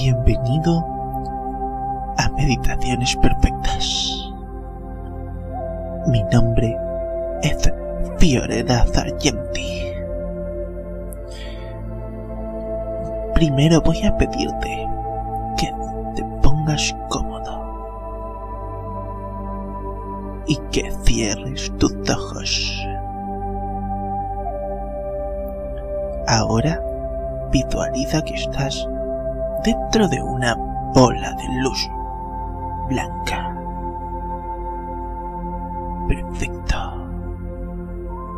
Bienvenido a Meditaciones Perfectas. Mi nombre es Fiorella Sargenti. Primero voy a pedirte que te pongas cómodo y que cierres tus ojos. Ahora visualiza que estás dentro de una bola de luz blanca. Perfecto.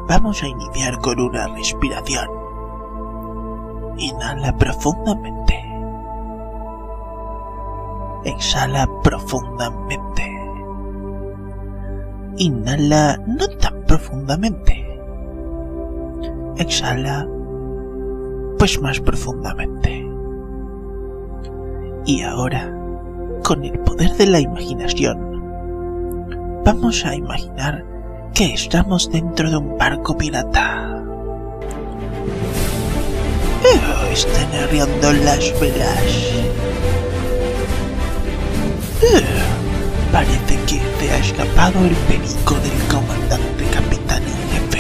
Vamos a iniciar con una respiración. Inhala profundamente. Exhala profundamente. Inhala no tan profundamente. Exhala pues más profundamente. Y ahora, con el poder de la imaginación, vamos a imaginar que estamos dentro de un barco pirata. Están arriando las velas. Oh, parece que te ha escapado el perico del comandante capitán en jefe.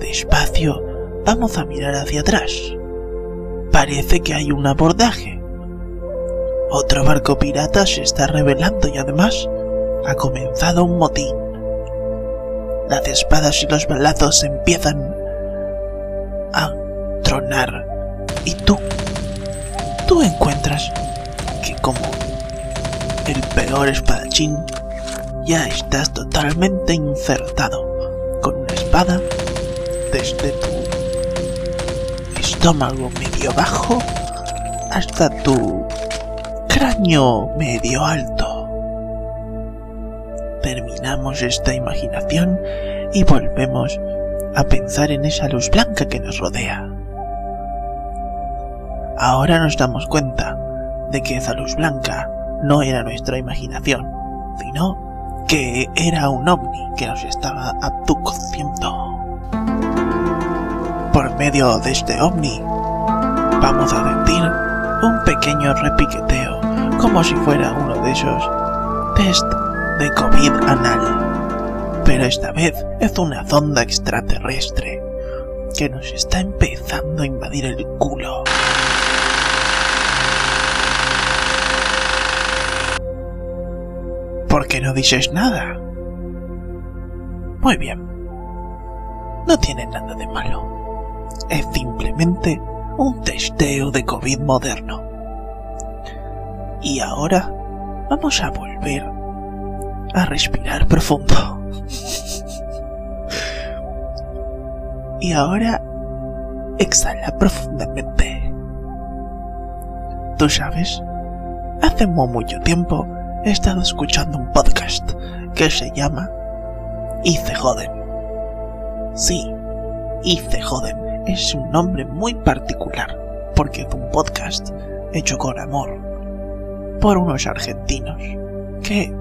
Despacio, vamos a mirar hacia atrás. Parece que hay un abordaje. Otro barco pirata se está revelando y además ha comenzado un motín. Las espadas y los balazos empiezan a tronar. Y tú, tú encuentras que como el peor espadachín, ya estás totalmente insertado con una espada desde tu estómago medio bajo hasta tu cráneo medio alto. Terminamos esta imaginación y volvemos a pensar en esa luz blanca que nos rodea. Ahora nos damos cuenta de que esa luz blanca no era nuestra imaginación, sino que era un ovni que nos estaba abduciendo. Por medio de este ovni, vamos a sentir un pequeño repiqueteo, como si fuera uno de esos test de COVID anal. Pero esta vez es una sonda extraterrestre que nos está empezando a invadir el culo. ¿Por qué no dices nada? Muy bien. No tiene nada de malo. Es simplemente un testeo de COVID moderno. Y ahora vamos a volver a respirar profundo. y ahora exhala profundamente. Tú sabes, hace muy mucho tiempo he estado escuchando un podcast que se llama Y se joden. Sí, se joden es un nombre muy particular porque es un podcast hecho con amor por unos argentinos que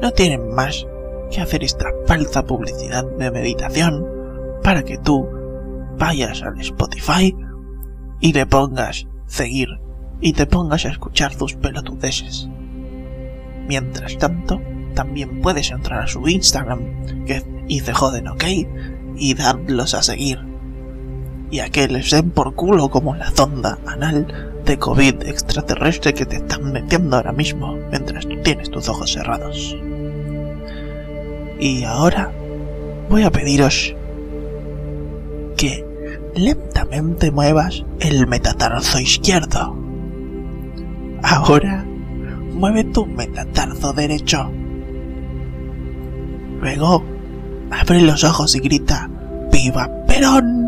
no tienen más que hacer esta falsa publicidad de meditación para que tú vayas al Spotify y le pongas seguir y te pongas a escuchar sus pelotudeces. Mientras tanto, también puedes entrar a su Instagram, que es joden ok, y darlos a seguir. Y a que les den por culo como la sonda anal de COVID extraterrestre que te están metiendo ahora mismo mientras tienes tus ojos cerrados. Y ahora voy a pediros que lentamente muevas el metatarso izquierdo. Ahora mueve tu metatarso derecho. Luego abre los ojos y grita ¡Viva Perón!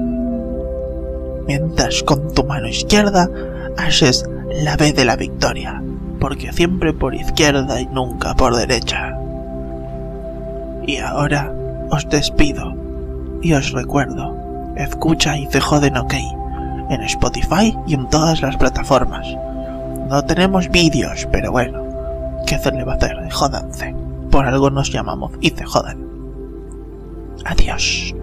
Mientras con tu mano izquierda haces la B de la victoria, porque siempre por izquierda y nunca por derecha. Y ahora os despido y os recuerdo, escucha y te joden ok en Spotify y en todas las plataformas. No tenemos vídeos, pero bueno, ¿qué se le va a hacer? Jódanse. Por algo nos llamamos y se jodan. Adiós.